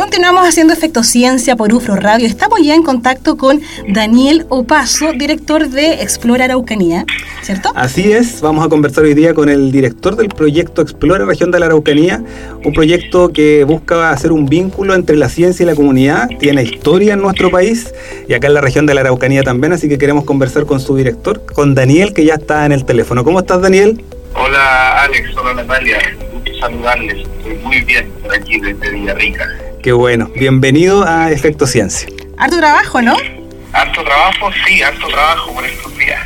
Continuamos haciendo Efecto Ciencia por UFRO Radio. Estamos ya en contacto con Daniel Opaso, director de Explora Araucanía, ¿cierto? Así es, vamos a conversar hoy día con el director del proyecto Explora Región de la Araucanía, un proyecto que busca hacer un vínculo entre la ciencia y la comunidad, tiene historia en nuestro país y acá en la región de la Araucanía también, así que queremos conversar con su director, con Daniel, que ya está en el teléfono. ¿Cómo estás, Daniel? Hola, Alex, hola Natalia, gusto saludarles, estoy muy bien por aquí desde Villarrica. Qué bueno. Bienvenido a Efecto Ciencia. Harto trabajo, ¿no? Harto trabajo, sí, harto trabajo por estos días.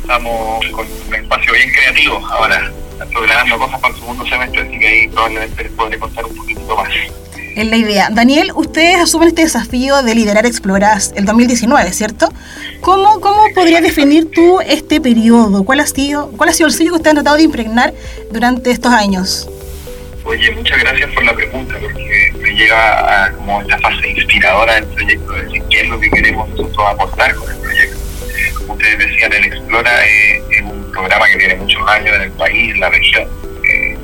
Estamos con un espacio bien creativo ahora, programando cosas para el segundo semestre, así que ahí probablemente les podré contar un poquito más. Es la idea. Daniel, ustedes asumen este desafío de liderar Exploras el 2019, ¿cierto? ¿Cómo, cómo podrías definir tú este periodo? ¿Cuál ha, sido, ¿Cuál ha sido el sello que ustedes han tratado de impregnar durante estos años? Oye, muchas gracias por la pregunta, porque me lleva a como esta fase inspiradora del proyecto, de decir qué es lo que queremos nosotros aportar con el proyecto. Como ustedes decían, el Explora es, un programa que tiene muchos años en el país, en la región, eh,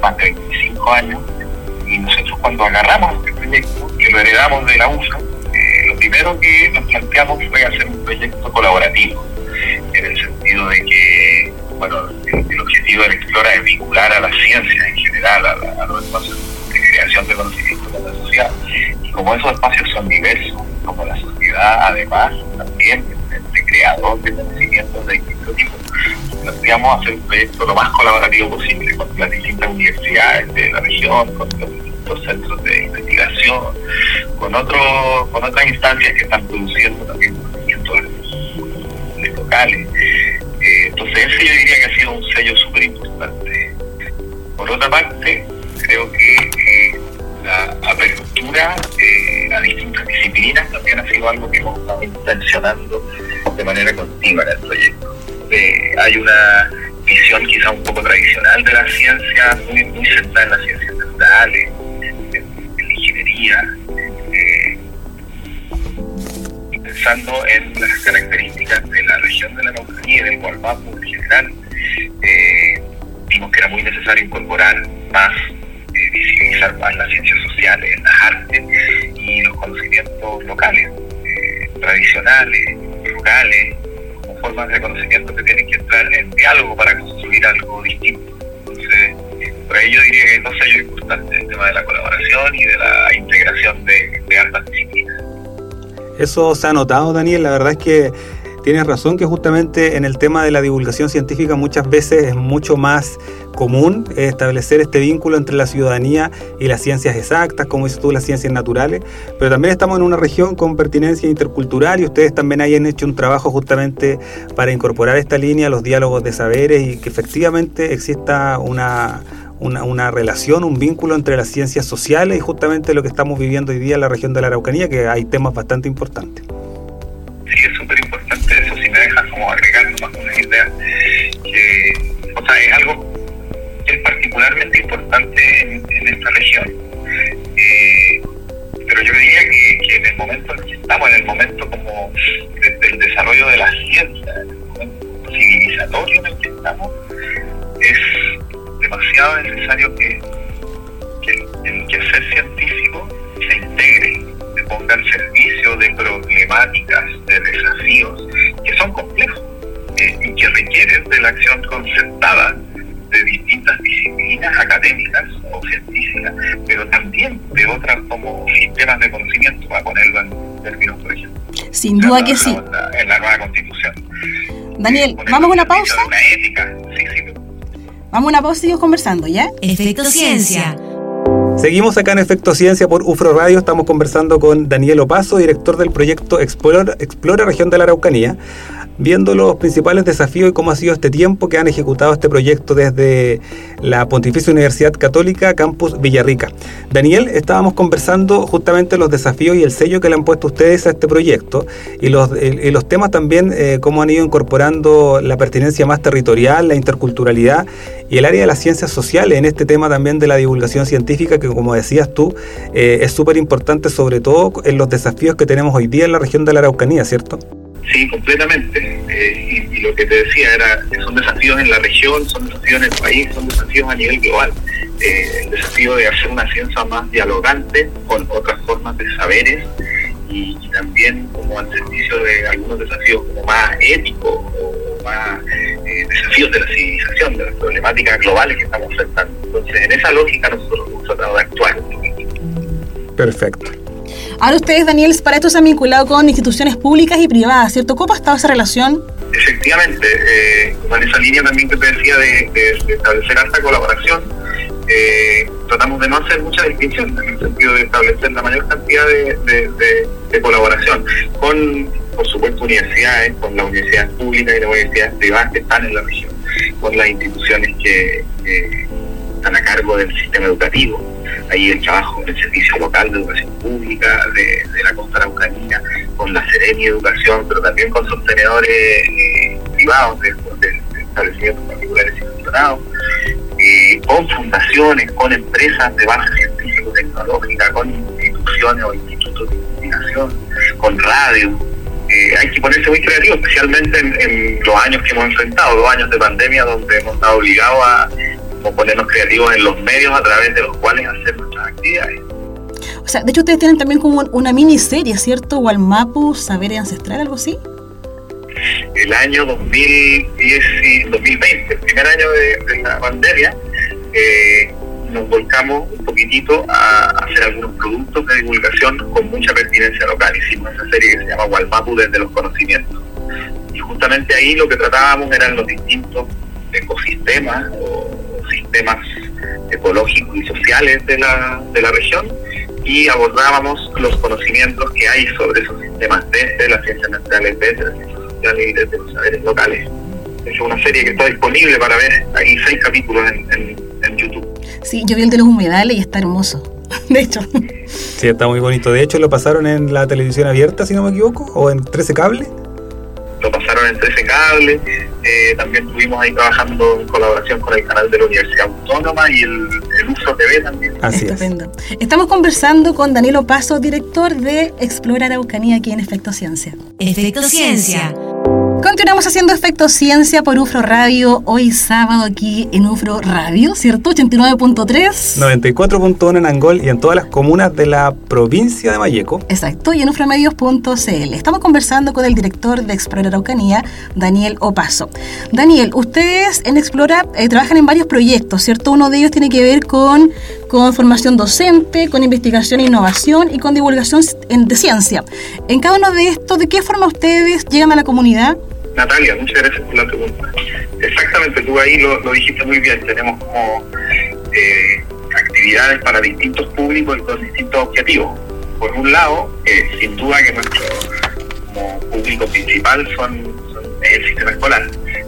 más de 25 años, y nosotros cuando agarramos este proyecto, que lo heredamos de la USA, eh, lo primero que nos planteamos fue hacer un proyecto colaborativo, en el sentido de que, bueno, el, objetivo del Explora es vincular a la ciencia en general, a, los espacios de creación de conocimiento de la sociedad. Y como esos espacios son diversos, como la sociedad además también de creador de conocimientos de distintos tipos, planteamos hacer un proyecto lo más colaborativo posible con las distintas universidades de la región, con los distintos centros de investigación, con otro, con otras instancias que están produciendo también conocimientos locales. Eh, entonces ese yo diría que ha sido un sello súper importante. Por otra parte, creo que eh, la apertura eh, a distintas disciplinas también ha sido algo que hemos estado intencionando de manera continua en el proyecto. hay una visión quizá un poco tradicional de la ciencia, muy, muy centrada en las ciencias naturales, en, la ingeniería, pensando en las características de la región de la Araucanía y del Gualmapu en general, eh, vimos que era muy necesario incorporar más, eh, visibilizar más las ciencias sociales, las artes y los conocimientos locales, eh, tradicionales, rurales, como formas de conocimiento que tienen que entrar en diálogo para construir algo distinto. Entonces, por ello diría que no sé importante el tema de la colaboración y de la integración de, de ambas disciplinas. Eso se ha notado, Daniel. La verdad es que tienes razón que justamente en el tema de la divulgación científica muchas veces es mucho más común establecer este vínculo entre la ciudadanía y las ciencias exactas, como dices tú, las ciencias naturales, pero también estamos en una región con pertinencia intercultural y ustedes también hayan hecho un trabajo justamente para incorporar esta línea, los diálogos de saberes y que efectivamente exista una una, relación, un vínculo entre las ciencias sociales y justamente lo que estamos viviendo hoy día en la región de la Araucanía, que hay temas bastante importantes. Sí, es súper importante eso, si me dejas como agregar más una idea, que o sea, es algo que es particularmente importante en, esta región. Eh, pero yo diría que, en el momento en que estamos, en el momento como del desarrollo de la ciencia, en el momento civilizatorio en el que estamos, es demasiado necesario que, el, quehacer científico se integre, se ponga al servicio de problemáticas, de desafíos que son complejos eh, y que requieren de la acción concertada de distintas disciplinas académicas o científicas, pero también de otras como sistemas de conocimiento, para ponerlo en términos, por ejemplo. Sin duda que sí. En la, nueva constitución. Daniel, vamos a una pausa. Una Vamos a una pausa y seguimos conversando, ¿ya? Efecto Ciencia. Seguimos acá en Efecto Ciencia por UFRO Radio. Estamos conversando con Daniel Opaso, director del proyecto Explora, Explora Región de la Araucanía. Viendo los principales desafíos y cómo ha sido este tiempo que han ejecutado este proyecto desde la Pontificia Universidad Católica Campus Villarrica. Daniel, estábamos conversando justamente los desafíos y el sello que le han puesto ustedes a este proyecto y los, temas también, eh, cómo han ido incorporando la pertinencia más territorial, la interculturalidad y el área de las ciencias sociales en este tema también de la divulgación científica que como decías tú eh, es súper importante sobre todo en los desafíos que tenemos hoy día en la región de la Araucanía, ¿cierto? Sí, completamente. Eh, y, lo que te decía era son desafíos en la región, son desafíos en el país, son desafíos a nivel global. Eh, el desafío de hacer una ciencia más dialogante con otras formas de saberes y, también como al servicio de algunos desafíos como más éticos o más eh, desafíos de la civilización, de las problemáticas globales que estamos enfrentando. Entonces, en esa lógica nosotros hemos tratado de actuar. Perfecto. Ahora ustedes, Daniel, para esto se han vinculado con instituciones públicas y privadas, ¿cierto? ¿Cómo ha estado esa relación? Efectivamente, eh, en esa línea también que te decía de, establecer alta colaboración, eh, tratamos de no hacer mucha distinción en el sentido de establecer la mayor cantidad de, colaboración con, por supuesto, universidades, con las universidades públicas y las universidades privadas que están en la región, con las instituciones que están a cargo del sistema educativo ahí el trabajo en el Servicio Local de Educación Pública de, la Costa Araucanía, con la Serenia Educación, pero también con sostenedores eh, privados de, establecimientos particulares institucionados, eh, con fundaciones, con empresas de base científico-tecnológica, con instituciones o institutos de investigación, con radio. Eh, hay que ponerse muy creativo, especialmente en, en, los años que hemos enfrentado, dos años de pandemia donde hemos estado obligados a ponernos creativos en los medios a través de los cuales hacer nuestras actividades. O sea, de hecho ustedes tienen también como una miniserie, ¿cierto? Walmapu, Saber Ancestral, algo así. El año 2010 y 2020, el primer año de, la pandemia, eh, nos volcamos un poquitito a hacer algunos productos de divulgación con mucha pertinencia local. Hicimos esa serie que se llama Walmapu desde los conocimientos. Y justamente ahí lo que tratábamos eran los distintos ecosistemas o temas ecológicos y sociales de la, de la región y abordábamos los conocimientos que hay sobre esos sistemas desde las ciencias naturales, desde las ciencias sociales y desde los saberes locales. Es una serie que está disponible para ver, hay seis capítulos en, en, YouTube. Sí, yo vi el de los humedales y está hermoso, de hecho. Sí, está muy bonito. De hecho, lo pasaron en la televisión abierta, si no me equivoco, o en 13 cable. Lo pasaron en 13 cable, eh, también estuvimos ahí trabajando en colaboración con el canal de la Universidad Autónoma y el, Uso TV también. Así Estupendo. Estamos conversando con Danilo Paso, director de Explora Araucanía aquí en Efecto Ciencia. Efecto Ciencia Continuamos haciendo Efecto Ciencia por UFRO Radio, hoy sábado aquí en UFRO Radio, ¿cierto? 89.3. 94.1 en Angol y en todas las comunas de la provincia de Mayeco. Exacto, y en ufromedios.cl. Estamos conversando con el director de Explora Araucanía, Daniel Opaso. Daniel, ustedes en Explora eh, trabajan en varios proyectos, ¿cierto? Uno de ellos tiene que ver con, con formación docente, con investigación e innovación y con divulgación de ciencia. En cada uno de estos, ¿de qué forma ustedes llegan a la comunidad? Natalia, muchas gracias por la pregunta. Exactamente, tú ahí lo, dijiste muy bien, tenemos como eh, actividades para distintos públicos y con distintos objetivos. Por un lado, eh, sin duda que nuestro público principal son, el sistema escolar.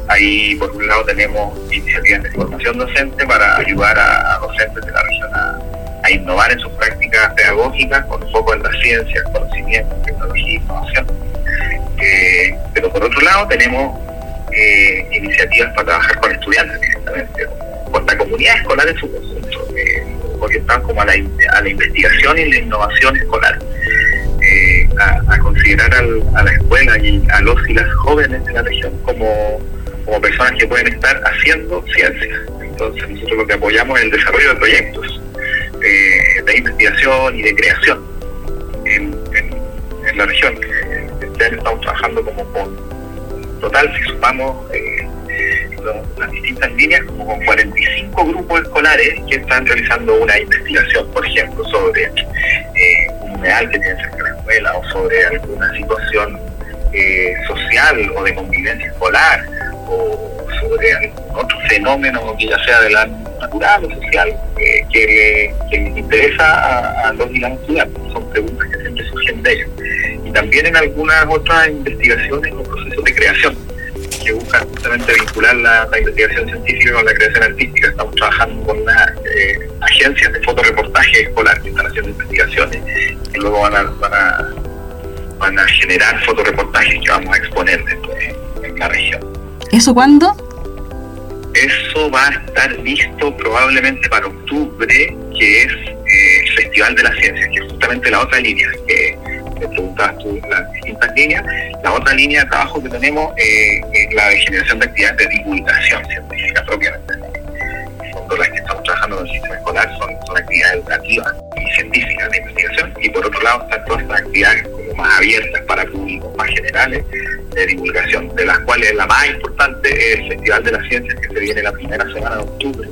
Ahí, por un lado, tenemos iniciativas de formación docente para ayudar a, docentes de la región a, innovar en sus prácticas pedagógicas con foco en las ciencias, conocimientos, tecnología e innovación pero por otro lado tenemos eh, iniciativas para trabajar con estudiantes directamente, con la comunidad escolar en su conjunto, eh, orientadas como a la, a la investigación y la innovación escolar. Eh, a, considerar a la escuela y a los y las jóvenes de la región como, como personas que pueden estar haciendo ciencia. Entonces nosotros lo que apoyamos es el desarrollo de proyectos de investigación y de creación en la región estamos trabajando como con total, si sumamos eh, las distintas líneas, como con 45 grupos escolares que están realizando una investigación, por ejemplo, sobre eh, un humedal que tiene cerca de la escuela o sobre alguna situación eh, social o de convivencia escolar o sobre algún otro fenómeno que ya sea de la natural o social que, les interesa a, los y las. Son preguntas que siempre surgen de ellos también en algunas otras investigaciones o procesos de creación que buscan justamente vincular la, investigación científica con la creación artística. Estamos trabajando con las eh, agencias de fotoreportaje escolar que están haciendo investigaciones y luego van a, van a, van a generar fotoreportajes que vamos a exponer en la región. ¿Eso cuándo? Eso va a estar listo probablemente para octubre, que es eh, el Festival de la Ciencia, que es justamente la otra línea que me preguntabas tú, las distintas líneas. La otra línea de trabajo que tenemos eh, es la de generación de actividades de divulgación científica propiamente. Son las que estamos trabajando en el sistema escolar, son, son actividades educativas y científicas de investigación, y por otro lado están todas estas actividades como más abiertas para públicos más generales de divulgación, de las cuales la más importante es el Festival de las Ciencias que se viene la primera semana de octubre.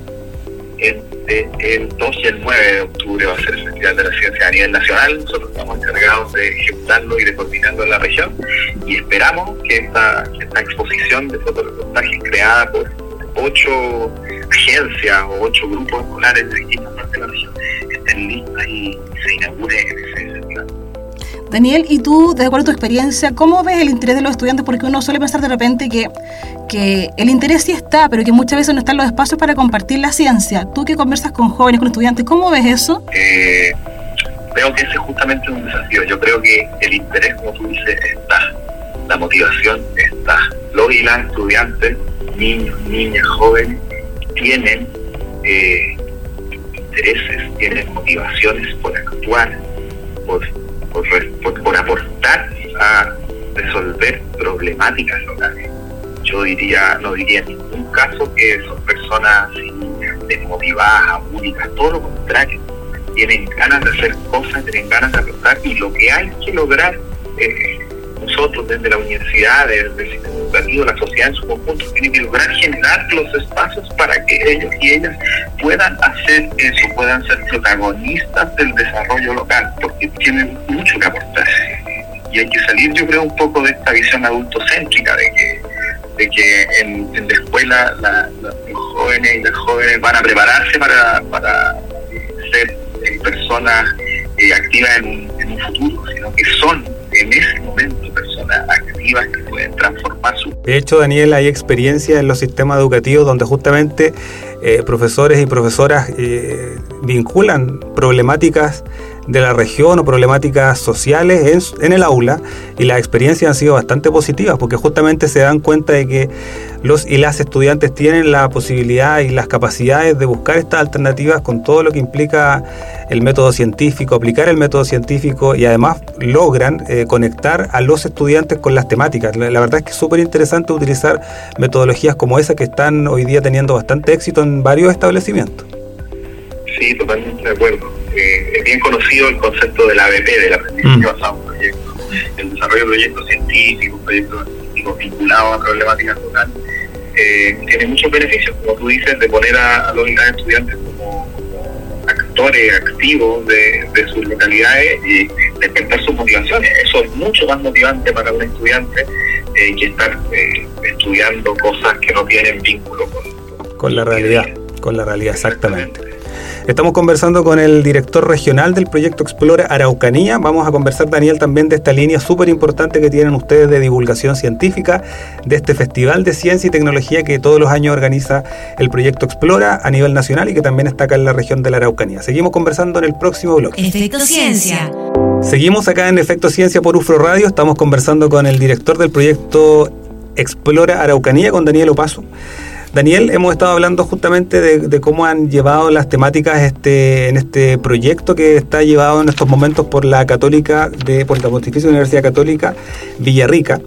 Entre el 2 y el 9 de octubre va a ser el Festival de las Ciencias a nivel nacional. Nosotros estamos encargados de ejecutarlo y de coordinarlo en la región y esperamos que esta, exposición de fotoreportajes creada por ocho agencias o ocho grupos escolares de distintas partes de la región estén listas y se inaugure en ese. Daniel, y tú, de acuerdo a tu experiencia, ¿cómo ves el interés de los estudiantes? Porque uno suele pensar de repente que, que el interés sí está, pero que muchas veces no están los espacios para compartir la ciencia. Tú que conversas con jóvenes, con estudiantes, ¿cómo ves eso? Eh, veo que ese es justamente un desafío. Yo creo que el interés, como tú dices, está. La motivación está. Los y las estudiantes, niños, niñas, jóvenes, tienen eh, intereses, tienen motivaciones por actuar, por por, aportar a resolver problemáticas locales. Yo diría, no diría en ningún caso que son personas desmotivadas, únicas, todo lo contrario. Tienen ganas de hacer cosas, tienen ganas de aportar y lo que hay que lograr eh, nosotros desde la universidad, desde el sistema educativo, la sociedad en su conjunto, tiene que lograr generar los espacios para que ellos y ellas puedan hacer eso, puedan ser protagonistas del desarrollo local, porque tienen mucho que aportar. Y hay que salir, yo creo, un poco de esta visión adultocéntrica de que, de que en, la escuela los jóvenes y las jóvenes van a prepararse para, para ser eh, personas eh, activas en, en un futuro, sino que son De hecho, Daniel, hay experiencia en los sistemas educativos donde justamente eh, profesores y profesoras eh, vinculan problemáticas de la región o problemáticas sociales en, el aula y las experiencias han sido bastante positivas porque justamente se dan cuenta de que los y las estudiantes tienen la posibilidad y las capacidades de buscar estas alternativas con todo lo que implica el método científico, aplicar el método científico y además logran eh, conectar a los estudiantes con las temáticas. La, verdad es que es súper interesante utilizar metodologías como esa que están hoy día teniendo bastante éxito en varios establecimientos. Sí, totalmente de acuerdo. Eh, es bien conocido el concepto del ABP, del aprendizaje mm. basado en proyectos. El desarrollo de proyectos científicos, proyectos vinculados a problemáticas locales, eh, tiene muchos beneficios, como tú dices, de poner a, los estudiantes como, actores activos de, sus localidades y despertar sus motivaciones. Eso es mucho más motivante para un estudiante eh, que estar estudiando cosas que no tienen vínculo con, con la realidad. Con la realidad, exactamente. Estamos conversando con el director regional del proyecto Explora Araucanía. Vamos a conversar, Daniel, también de esta línea súper importante que tienen ustedes de divulgación científica, de este Festival de Ciencia y Tecnología que todos los años organiza el proyecto Explora a nivel nacional y que también está acá en la región de la Araucanía. Seguimos conversando en el próximo bloque. Efecto Ciencia. Seguimos acá en Efecto Ciencia por UFRO Radio. Estamos conversando con el director del proyecto Explora Araucanía, con Daniel Opaso. Daniel, hemos estado hablando justamente de, cómo han llevado las temáticas este, en este proyecto que está llevado en estos momentos por la Católica, de, por la Pontificia Universidad Católica Villarrica.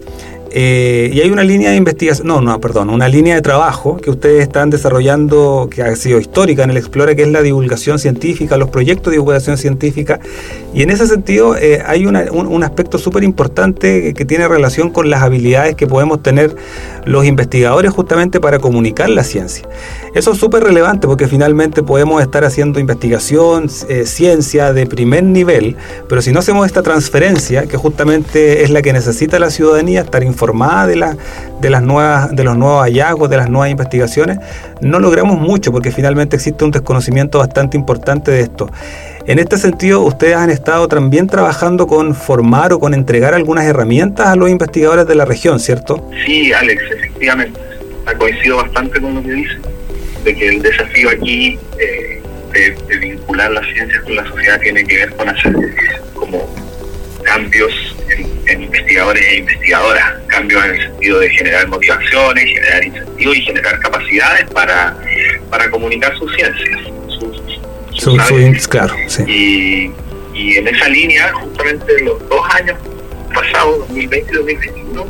Eh, y hay una línea de investigación, no, no, perdón, una línea de trabajo que ustedes están desarrollando, que ha sido histórica en el Explora, que es la divulgación científica, los proyectos de divulgación científica. Y en ese sentido eh, hay un, un, aspecto súper importante que tiene relación con las habilidades que podemos tener los investigadores justamente para comunicar la ciencia. Eso es súper relevante porque finalmente podemos estar haciendo investigación, eh, ciencia de primer nivel, pero si no hacemos esta transferencia, que justamente es la que necesita la ciudadanía, estar informada, informada de, la, de, las nuevas, de los nuevos hallazgos, de las nuevas investigaciones, no logramos mucho porque finalmente existe un desconocimiento bastante importante de esto. En este sentido, ustedes han estado también trabajando con formar o con entregar algunas herramientas a los investigadores de la región, ¿cierto? Sí, Alex, efectivamente. Ha coincidido bastante con lo que dice, de que el desafío aquí eh, de, vincular las ciencias con la sociedad tiene que ver con hacer como cambios en, investigadores e investigadoras, cambios en el sentido de generar motivaciones, generar incentivos y generar capacidades para, para comunicar sus ciencias claro, y, y, en esa línea, justamente los dos años pasados, 2020 y 2021,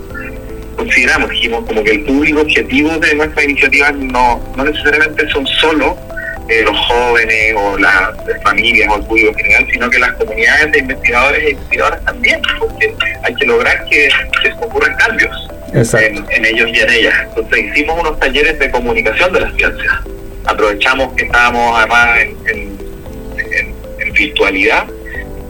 consideramos, dijimos, como que el público objetivo de nuestras iniciativas no, no necesariamente son solo eh, los jóvenes o las familias o el público general, sino que las comunidades de investigadores e investigadoras también, porque hay que lograr que, se ocurran cambios en, en, ellos y en ellas. Entonces hicimos unos talleres de comunicación de las ciencias. Aprovechamos que estábamos además en virtualidad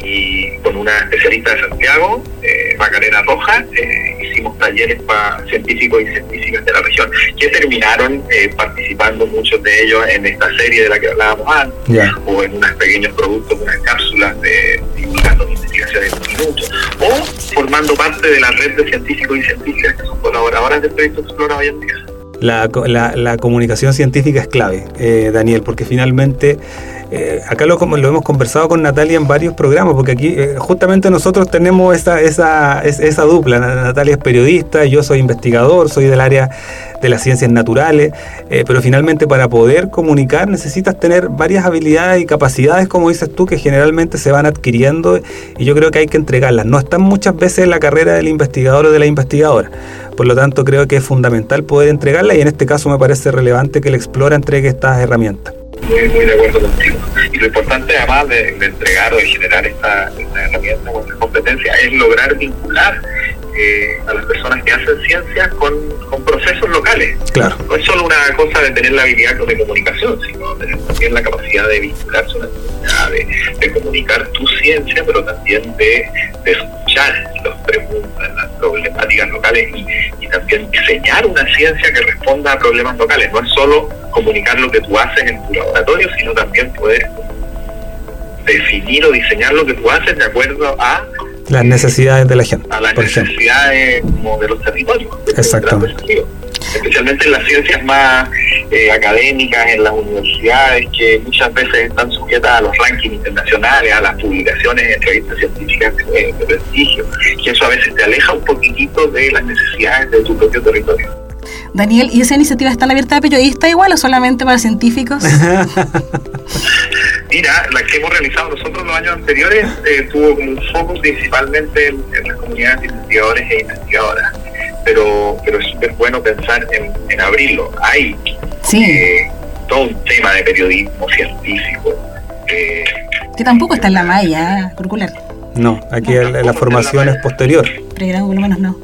y con una especialista de Santiago, eh, Macarena Roja, eh, hicimos talleres para científicos y científicas de la región, que terminaron eh, participando muchos de ellos en esta serie de la que hablábamos antes, o en unos pequeños productos, unas cápsulas de divulgando investigaciones en minutos, o formando parte de la red de científicos y científicas que son colaboradoras del proyecto Explora hoy en día. La, la, comunicación científica es clave, Daniel, porque finalmente eh, acá lo, hemos conversado con Natalia en varios programas, porque aquí eh, justamente nosotros tenemos esa, esa, esa dupla. Natalia es periodista, yo soy investigador, soy del área de las ciencias naturales, eh, pero finalmente para poder comunicar necesitas tener varias habilidades y capacidades, como dices tú, que generalmente se van adquiriendo y yo creo que hay que entregarlas. No están muchas veces en la carrera del investigador o de la investigadora. Por lo tanto, creo que es fundamental poder entregarlas y en este caso me parece relevante que el Explora entregue estas herramientas muy, muy de acuerdo contigo. Y lo importante, además de, entregar o de generar esta, herramienta o esta competencia, es lograr vincular eh, a las personas que hacen ciencia con, procesos locales. Claro. No es solo una cosa de tener la habilidad de comunicación, sino tener también la capacidad de vincularse a una comunidad, de, comunicar tu ciencia, pero también de, escuchar las preguntas, las problemáticas locales y, y también diseñar una ciencia que responda a problemas locales. No es solo comunicar lo que tú haces en tu laboratorio, sino también poder definir o diseñar lo que tú haces de acuerdo a las necesidades de la gente. A las necesidades como de los territorios. Exactamente. Especialmente en las ciencias más eh, académicas, en las universidades, que muchas veces están sujetas a los rankings internacionales, a las publicaciones en revistas científicas de, de prestigio, que eso a veces te aleja un poquitito de las necesidades de tu propio territorio. Daniel, ¿y esa iniciativa está abierta a periodistas igual o solamente para científicos? Mira, la que hemos realizado nosotros los años anteriores eh, tuvo como un foco principalmente en, las comunidades de investigadores e investigadoras, pero, pero es súper bueno pensar en, abrirlo. Hay eh, todo un tema de periodismo científico. Eh, que tampoco está en la malla curricular. No, aquí la, formación es posterior. Pregrado, por lo menos no.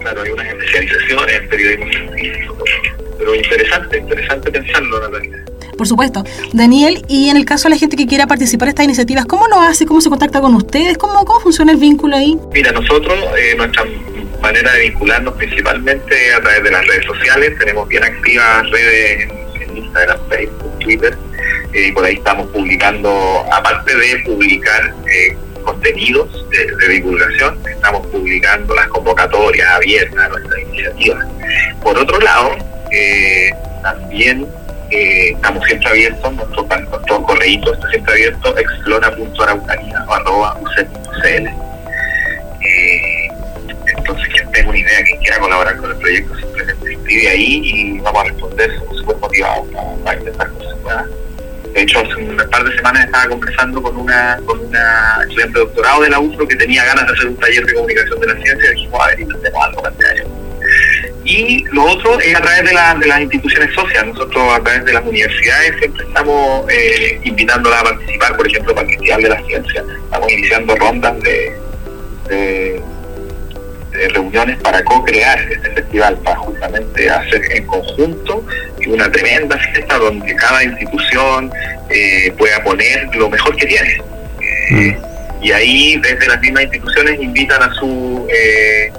Claro, hay unas especializaciones en periodismo científico, pero interesante, interesante pensarlo, Natalia. Por supuesto. Daniel, y en el caso de la gente que quiera participar en estas iniciativas, ¿cómo lo hace? ¿Cómo se contacta con ustedes? ¿Cómo, cómo funciona el vínculo ahí? Mira, nosotros, eh, nuestra manera de vincularnos principalmente a través de las redes sociales, tenemos bien activas redes en, Instagram, Facebook, Twitter, eh, y por ahí estamos publicando, aparte de publicar eh, contenidos de, divulgación, estamos publicando las convocatorias abiertas a nuestras iniciativas. Por otro lado, eh, también eh, estamos siempre abiertos, nuestro, nuestro correo está siempre abierto, explora.araucanía.uc.cl. Eh, colaborar con el proyecto, simplemente escribe ahí y vamos a responder, somos súper motivados para, intentar que se pueda. De hecho, hace un par de semanas estaba conversando con una, con una estudiante de doctorado de la UFRO que tenía ganas de hacer un taller de comunicación de la ciencia y dijimos, a ver, intentemos algo para este año. Y lo otro es a través de, de las instituciones sociales. Nosotros a través de las universidades siempre estamos eh, invitándolas a participar, por ejemplo, para el Festival de la Ciencia. Estamos iniciando rondas de, de, reuniones para co-crear este festival, para justamente hacer en conjunto una tremenda fiesta donde cada institución eh, pueda poner lo mejor que tiene. Mm. y ahí, desde las mismas instituciones, invitan a su eh,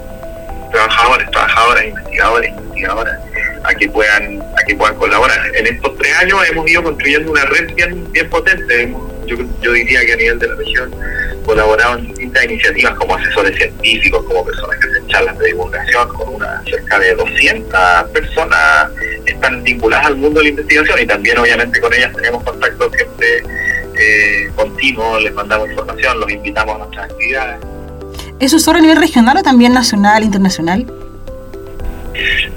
trabajadores, trabajadoras, investigadores, investigadoras a que puedan a que puedan colaborar. En estos tres años hemos ido construyendo una red bien, bien potente. Yo, yo diría que a nivel de la región colaborado en distintas iniciativas como asesores científicos, como personas que hacen charlas de divulgación, con una cerca de 200 personas están vinculadas al mundo de la investigación y también obviamente con ellas tenemos contacto siempre eh, continuo, les mandamos información, los invitamos a nuestras actividades. ¿Eso es solo a nivel regional o también nacional, internacional?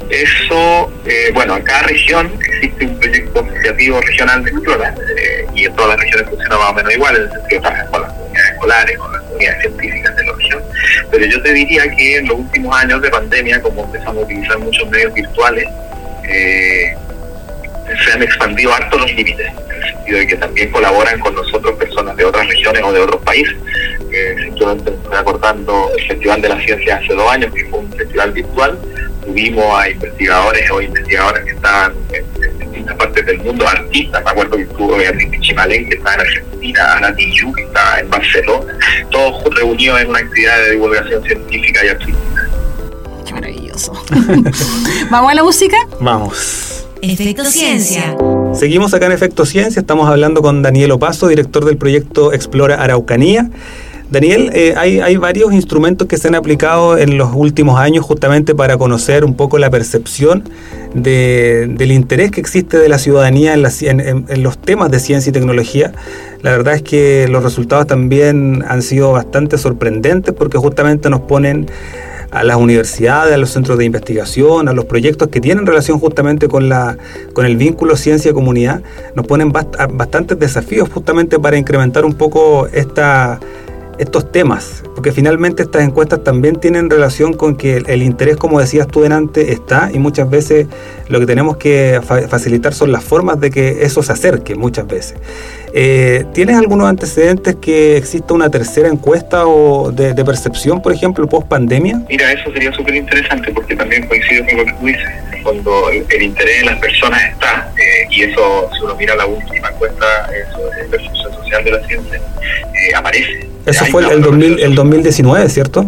Eso, eh, bueno, en cada región existe un proyecto asociativo regional de Explora eh, y en todas las regiones funciona más o menos igual, en el sentido de con las comunidades escolares, con las comunidades científicas de la región. Pero yo te diría que en los últimos años de pandemia, como empezamos a utilizar muchos medios virtuales, eh, se han expandido harto los límites, en el sentido de que también colaboran con nosotros personas de otras regiones o de otros países. Eh, simplemente estoy acordando el Festival de la Ciencia hace dos años, que fue un festival virtual, tuvimos a investigadores o investigadoras que estaban en, distintas partes del mundo, artistas, me acuerdo que estuvo Beatriz Que estaba en Argentina, Ana Tijoux, que estaba en Barcelona, todos reunidos en una actividad de divulgación científica y artística. Qué maravilloso. ¿Vamos a la música? Vamos. Efecto Ciencia. Seguimos acá en Efecto Ciencia, estamos hablando con Daniel Opaso, director del proyecto Explora Araucanía. Daniel, eh, hay, varios instrumentos que se han aplicado en los últimos años justamente para conocer un poco la percepción de, del interés que existe de la ciudadanía en, en, los temas de ciencia y tecnología. La verdad es que los resultados también han sido bastante sorprendentes porque justamente nos ponen a las universidades, a los centros de investigación, a los proyectos que tienen relación justamente con, la, con el vínculo ciencia-comunidad, nos ponen bastantes desafíos justamente para incrementar un poco esta estos temas, porque finalmente estas encuestas también tienen relación con que el, interés, como decías tú delante, está y muchas veces lo que tenemos que facilitar son las formas de que eso se acerque muchas veces. Eh, ¿Tienes algunos antecedentes que exista una tercera encuesta o de, percepción, por ejemplo, post pandemia? Mira, eso sería súper interesante porque también coincido con lo que tú dices. Cuando el, interés de las personas está, eh, y eso, si uno mira la última encuesta sobre percepción social de la ciencia, eh, aparece eso fue el, 2000, el 2019, ¿cierto?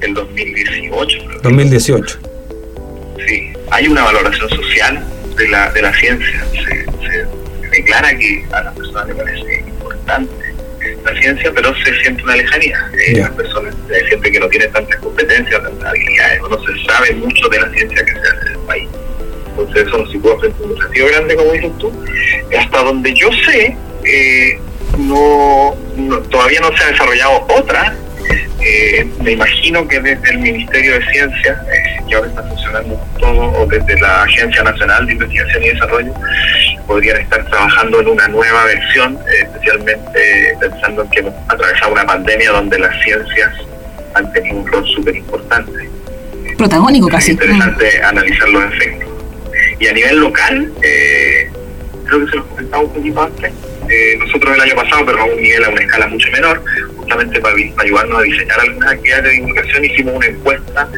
El 2018. 2018. Sí, hay una valoración social de la, de la ciencia. Se, declara que a las personas les parece importante la ciencia, pero se siente una lejanía. Eh, las personas se sienten que no tienen tantas competencias, tantas habilidades, o no se sabe mucho de la ciencia que se hace en el país. Entonces eso nos sitúa frente a un desafío grande, como dices tú. Hasta donde yo sé, eh, no, todavía no se ha desarrollado otra. Eh, me imagino que desde el Ministerio de Ciencia, eh, que ahora está funcionando todo, o desde la Agencia Nacional de Investigación y Desarrollo, podrían estar trabajando en una nueva versión, eh, especialmente pensando en que hemos atravesado una pandemia donde las ciencias han tenido un rol súper importante. Protagónico casi. Es interesante analizar los efectos. Y a nivel local, creo que se lo comentaba un poquito antes, eh, nosotros el año pasado, pero a un nivel, a una escala mucho menor, justamente para, ayudarnos a diseñar algunas actividades de divulgación, hicimos una encuesta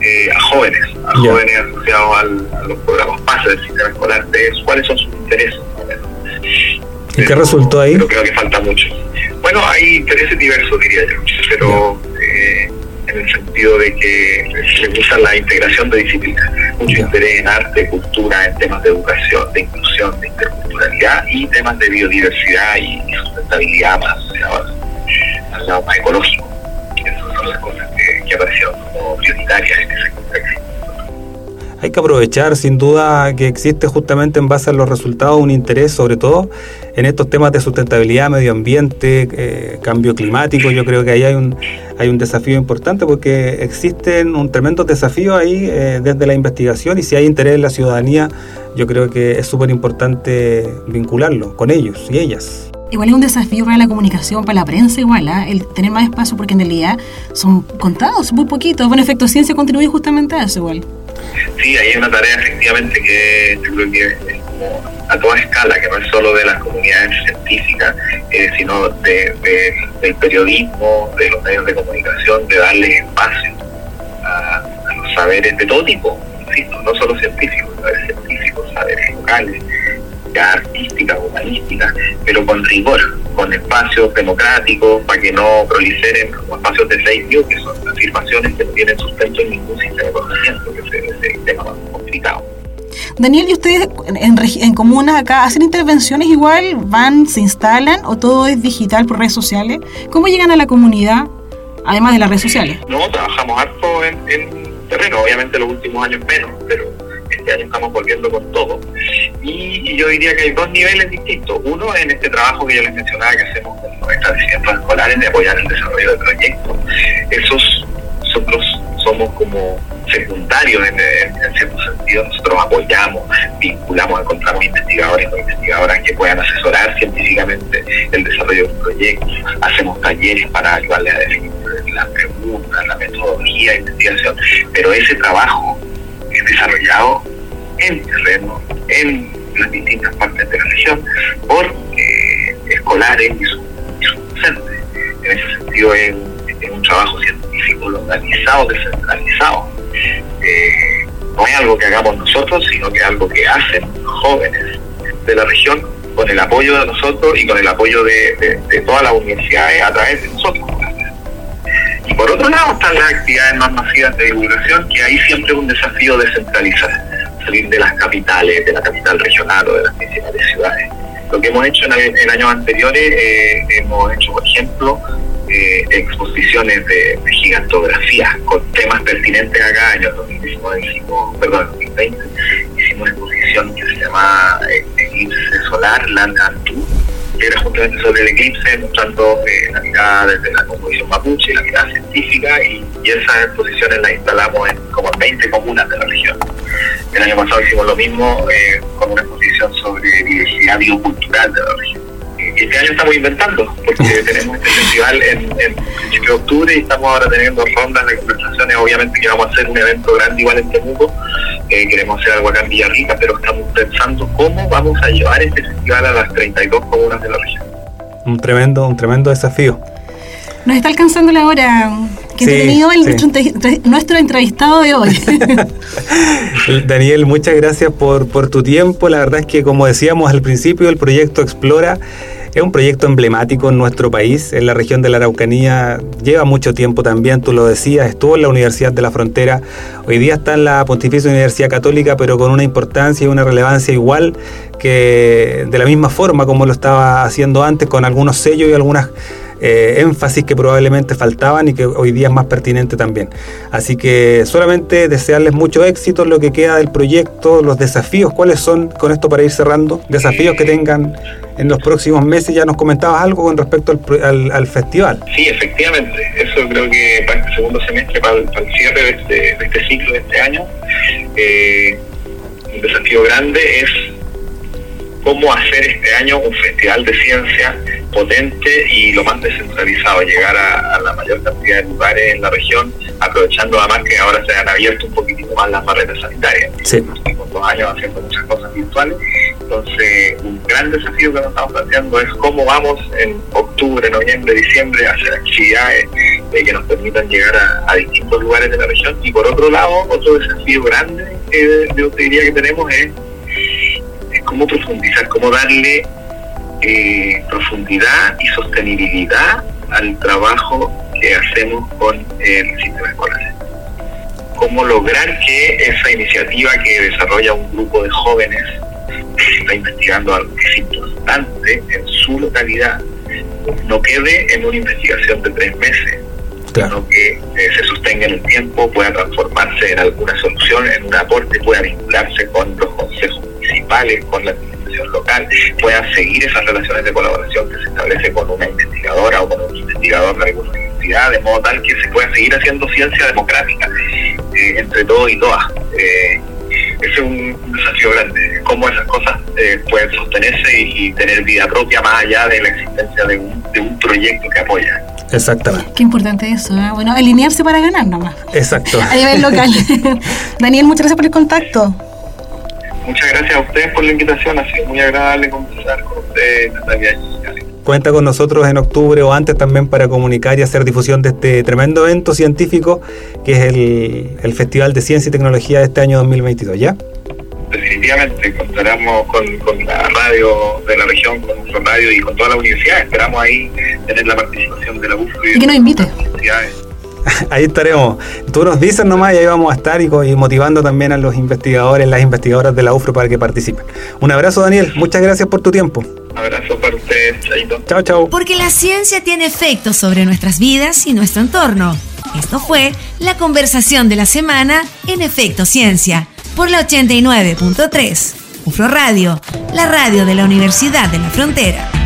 eh, a jóvenes, a jóvenes asociados a los programas PASE del sistema escolar, de cuáles son sus intereses. ¿Y qué resultó ahí? Pero creo que falta mucho. Bueno, hay intereses diversos, diría yo, pero eh, en el sentido de que se gusta la integración de disciplinas, mucho interés en arte, cultura, en temas de educación, de inclusión, de interculturalidad y temas de biodiversidad y, sustentabilidad más al lado más ecológico. Esas son las cosas que, que aparecieron como prioritarias en ese contexto hay que aprovechar sin duda que existe justamente en base a los resultados un interés sobre todo en estos temas de sustentabilidad, medio ambiente, eh, cambio climático. Yo creo que ahí hay un, hay un desafío importante porque existen un tremendo desafío ahí eh, desde la investigación y si hay interés en la ciudadanía, yo creo que es súper importante vincularlo con ellos y ellas. Igual es un desafío para la comunicación, para la prensa igual, ¿eh? el tener más espacio porque en realidad son contados, muy poquitos. Bueno, Efecto Ciencia contribuye justamente a eso igual. Sí, hay una tarea efectivamente que yo creo que es como a toda escala, que no es solo de las comunidades científicas, eh, sino de, del periodismo, de los medios de comunicación, de darle espacio a, los saberes de todo tipo, no solo científicos, saberes científicos, saberes locales, artística, humanística, pero con rigor, con espacios democráticos para que no proliferen espacios de fake news, que son afirmaciones que no tienen sustento en ningún sistema de conocimiento, que es el tema más complicado. Daniel, ¿y ustedes en, en, comunas acá hacen intervenciones igual? ¿Van, se instalan o todo es digital por redes sociales? ¿Cómo llegan a la comunidad, además de las redes sociales? No, trabajamos harto en, terreno, obviamente los últimos años menos, pero este estamos volviendo con todo. Y, yo diría que hay dos niveles distintos. Uno en este trabajo que yo les mencionaba que hacemos con los establecimientos escolares de apoyar el desarrollo del proyecto. Esos nosotros somos como secundarios en, cierto sentido. Nosotros apoyamos, vinculamos, encontramos investigadores o investigadoras que puedan asesorar científicamente el desarrollo de un proyecto. Hacemos talleres para ayudarles a definir las preguntas, la metodología de investigación. Pero ese trabajo terreno, en las distintas partes de la región, por eh, escolares y sus docentes. En ese sentido, es, un trabajo científico organizado, descentralizado. Eh, no es algo que hagamos nosotros, sino que es algo que hacen jóvenes de la región con el apoyo de nosotros y con el apoyo de, de todas las universidades a través de nosotros. Y por otro lado están las actividades más masivas de divulgación, que ahí siempre es un desafío descentralizar, salir de las capitales, de la capital regional o de las principales ciudades. Lo que hemos hecho en, años anteriores, eh, hemos hecho, por ejemplo, eh, exposiciones de, gigantografía con temas pertinentes a cada año. 2019 hicimos, perdón, 2020 hicimos una exposición que se llama eh, Eclipse Solar, Land and que era justamente sobre el eclipse, mostrando eh, la mirada desde la composición mapuche, la mirada científica, y, esas exposiciones las instalamos en como 20 comunas de la región. El año pasado hicimos lo mismo eh, con una exposición sobre diversidad biocultural de la región. Y este año estamos inventando, porque tenemos este festival en, en principio de octubre y estamos ahora teniendo rondas de conversaciones. Obviamente que vamos a hacer un evento grande igual en Temuco, queremos hacer algo acá en Villarrica, pero estamos pensando cómo vamos a llevar este festival a las 32 comunas de la región. Un tremendo, un tremendo desafío. Nos está alcanzando la hora. Que sí, tenido el nuestro, entrevistado de hoy. Daniel, muchas gracias por, por tu tiempo. La verdad es que, como decíamos al principio, el proyecto Explora es un proyecto emblemático en nuestro país, en la región de la Araucanía. Lleva mucho tiempo también, tú lo decías, estuvo en la Universidad de la Frontera. Hoy día está en la Pontificia Universidad Católica, pero con una importancia y una relevancia igual que de la misma forma como lo estaba haciendo antes, con algunos sellos y algunas eh, énfasis que probablemente faltaban y que hoy día es más pertinente también. Así que solamente desearles mucho éxito en lo que queda del proyecto, los desafíos, cuáles son, con esto para ir cerrando, desafíos que tengan en los próximos meses. Ya nos comentabas algo con respecto al, festival. Sí, efectivamente, eso creo que para este segundo semestre, para el, cierre de este, este, ciclo de este año, eh, un desafío grande es cómo hacer este año un festival de ciencia potente y lo más descentralizado, llegar a, la mayor cantidad de lugares en la región, aprovechando además que ahora se han abierto un poquitito más las barreras sanitarias. Sí. Los dos años haciendo muchas cosas virtuales. Entonces, un gran desafío que nos estamos planteando es cómo vamos en octubre, noviembre, diciembre a hacer actividades eh, que nos permitan llegar a, distintos lugares de la región. Y por otro lado, otro desafío grande que yo te diría que tenemos es cómo profundizar, cómo darle eh, profundidad y sostenibilidad al trabajo que hacemos con el sistema escolar. Cómo lograr que esa iniciativa que desarrolla un grupo de jóvenes que está investigando algo que es importante en su localidad no quede en una investigación de tres meses, sino que eh, se sostenga en el tiempo, pueda transformarse en alguna solución, en un aporte, pueda vincularse con los consejos municipales, con la local, puedan seguir esas relaciones de colaboración que se establece con una investigadora o con un investigador de alguna universidad, de modo tal que se pueda seguir haciendo ciencia democrática eh, entre todos y todas. Eh, ese es un, desafío grande, cómo esas cosas eh, pueden sostenerse y, tener vida propia más allá de la existencia de un, de un proyecto que apoya. Exactamente. Qué importante eso, bueno, alinearse para ganar nomás. Exacto. A nivel local. Daniel, muchas gracias por el contacto. Muchas gracias a ustedes por la invitación, ha sido muy agradable conversar con ustedes, Natalia Cuenta con nosotros en octubre o antes también para comunicar y hacer difusión de este tremendo evento científico que es el, el Festival de Ciencia y Tecnología de este año 2022, ¿ya? definitivamente contaremos con, con, la radio de la región, con nuestro radio y con toda la universidad. Esperamos ahí tener la participación de la UFRO y, que nos invite. Ahí estaremos. Tú nos dices nomás y ahí vamos a estar y, y, motivando también a los investigadores, las investigadoras de la UFRO para que participen. Un abrazo, Daniel. Muchas gracias por tu tiempo. Abrazo para ustedes, Chaito. Chao, chao. Porque la ciencia tiene efectos sobre nuestras vidas y nuestro entorno. Esto fue la conversación de la semana en Efecto Ciencia por la 89.3. UFRO Radio, la radio de la Universidad de la Frontera.